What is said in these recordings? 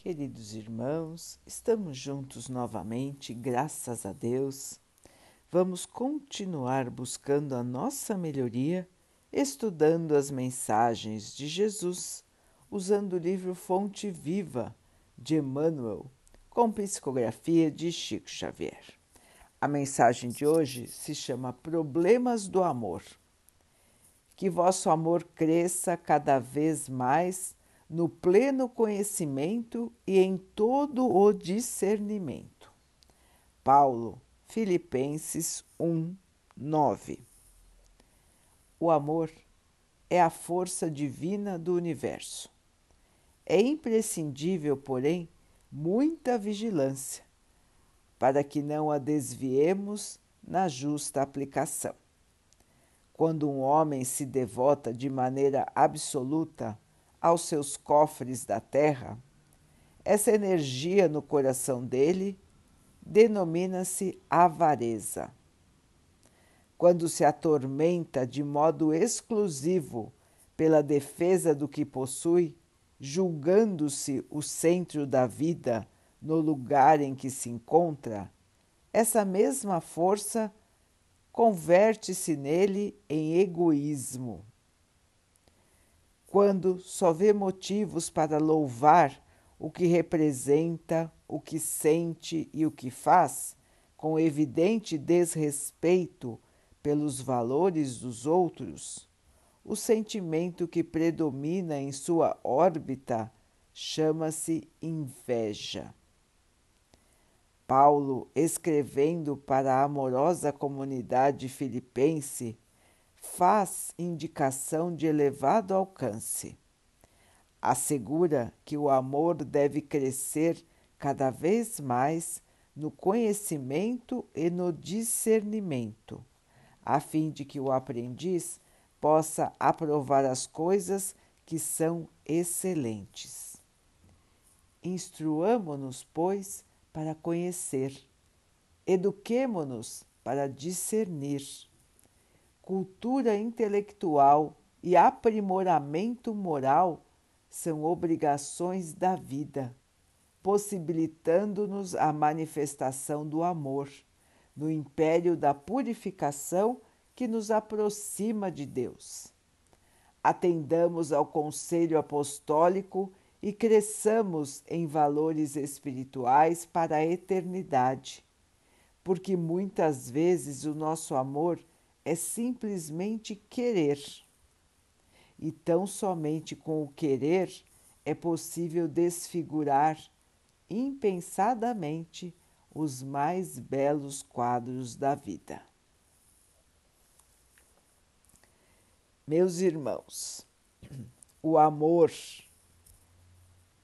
Queridos irmãos, estamos juntos novamente, graças a Deus. Vamos continuar buscando a nossa melhoria, estudando as mensagens de Jesus, usando o livro Fonte Viva de Emmanuel, com psicografia de Chico Xavier. A mensagem de hoje se chama Problemas do Amor. Que vosso amor cresça cada vez mais no pleno conhecimento e em todo o discernimento. Paulo, Filipenses 1, 9. O amor é a força divina do universo. É imprescindível, porém, muita vigilância para que não a desviemos na justa aplicação. Quando um homem se devota de maneira absoluta aos seus cofres da terra, essa energia no coração dele denomina-se avareza. Quando se atormenta de modo exclusivo pela defesa do que possui, julgando-se o centro da vida no lugar em que se encontra, essa mesma força converte-se nele em egoísmo quando só vê motivos para louvar o que representa, o que sente e o que faz, com evidente desrespeito pelos valores dos outros, o sentimento que predomina em sua órbita chama-se inveja. Paulo, escrevendo para a amorosa comunidade filipense, faz indicação de elevado alcance. Assegura que o amor deve crescer cada vez mais no conhecimento e no discernimento, a fim de que o aprendiz possa aprovar as coisas que são excelentes. Instruamo-nos, pois, para conhecer, eduquemo-nos para discernir cultura intelectual e aprimoramento moral são obrigações da vida, possibilitando-nos a manifestação do amor, no império da purificação que nos aproxima de Deus. Atendamos ao conselho apostólico e cresçamos em valores espirituais para a eternidade, porque muitas vezes o nosso amor é simplesmente querer. E tão somente com o querer é possível desfigurar impensadamente os mais belos quadros da vida. Meus irmãos, o amor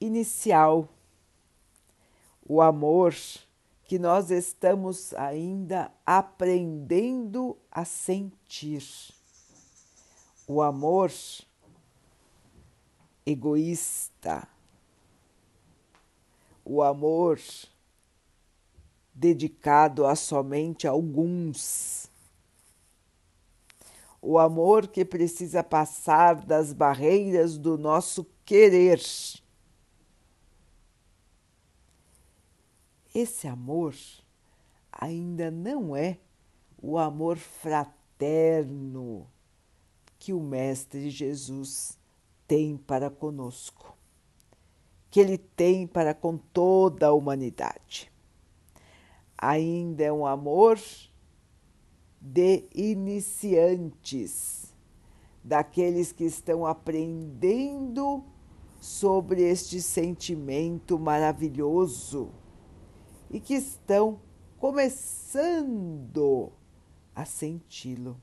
inicial, o amor que nós estamos ainda aprendendo a sentir. O amor egoísta, o amor dedicado a somente alguns, o amor que precisa passar das barreiras do nosso querer esse amor ainda não é o amor fraterno que o Mestre Jesus tem para conosco, que ele tem para com toda a humanidade. Ainda é um amor de iniciantes, daqueles que estão aprendendo sobre este sentimento maravilhoso e que estão começando a senti-lo.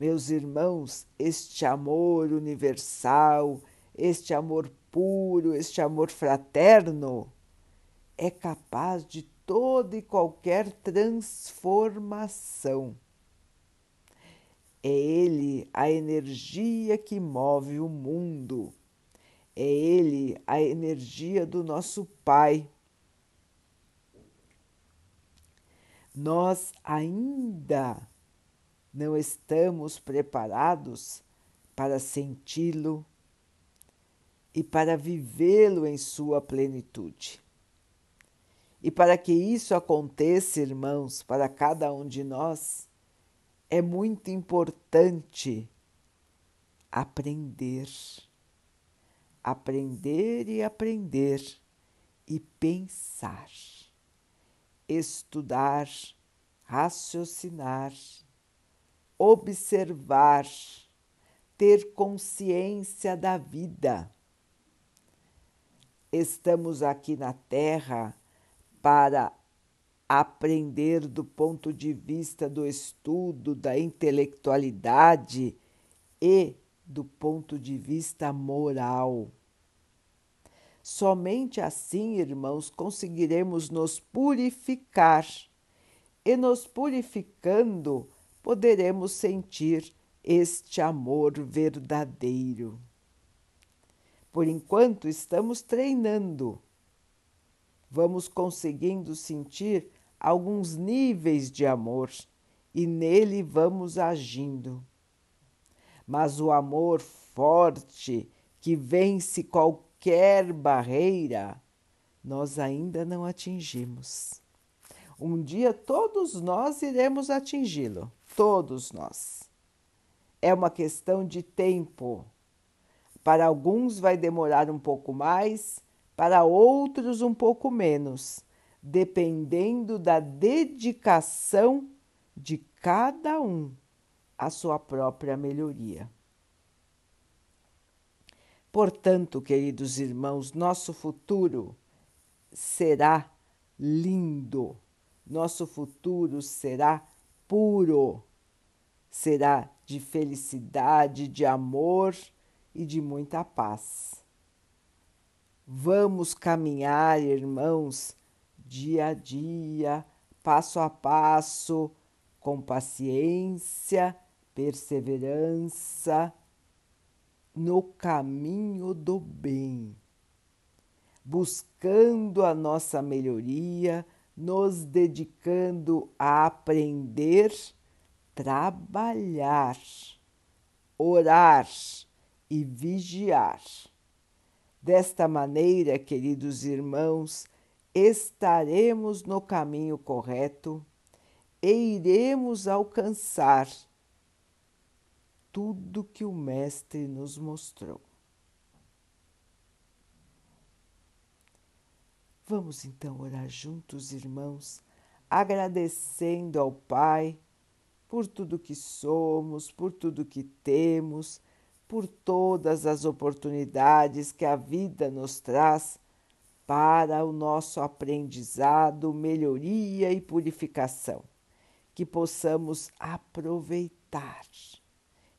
Meus irmãos, este amor universal, este amor puro, este amor fraterno é capaz de toda e qualquer transformação. É ele a energia que move o mundo é Ele a energia do nosso Pai. Nós ainda não estamos preparados para senti-lo, e para vivê-lo em sua plenitude. E para que isso aconteça, irmãos, para cada um de nós, é muito importante aprender. Aprender e aprender e pensar, estudar, raciocinar, observar, ter consciência da vida. Estamos aqui na Terra para aprender do ponto de vista do estudo, da intelectualidade e do ponto de vista moral. Somente assim, irmãos, conseguiremos nos purificar e nos purificando poderemos sentir este amor verdadeiro. Por enquanto, estamos treinando, vamos conseguindo sentir alguns níveis de amor e nele vamos agindo. Mas o amor forte que vence qualquer barreira, nós ainda não atingimos. Um dia todos nós iremos atingi-lo, todos nós. É uma questão de tempo. Para alguns vai demorar um pouco mais, para outros um pouco menos, dependendo da dedicação de cada um à sua própria melhoria. Portanto, queridos irmãos, nosso futuro será lindo nosso futuro será puro, será de felicidade, de amor e de muita paz. Vamos caminhar, irmãos, dia a dia, passo a passo, com paciência, perseverança, no caminho do bem, buscando a nossa melhoria nos dedicando a aprender, trabalhar, orar e vigiar. Desta maneira, queridos irmãos, estaremos no caminho correto e iremos alcançar tudo que o Mestre nos mostrou. Vamos então orar juntos, irmãos, agradecendo ao Pai por tudo que somos, por tudo que temos, por todas as oportunidades que a vida nos traz para o nosso aprendizado, melhoria e purificação, que possamos aproveitar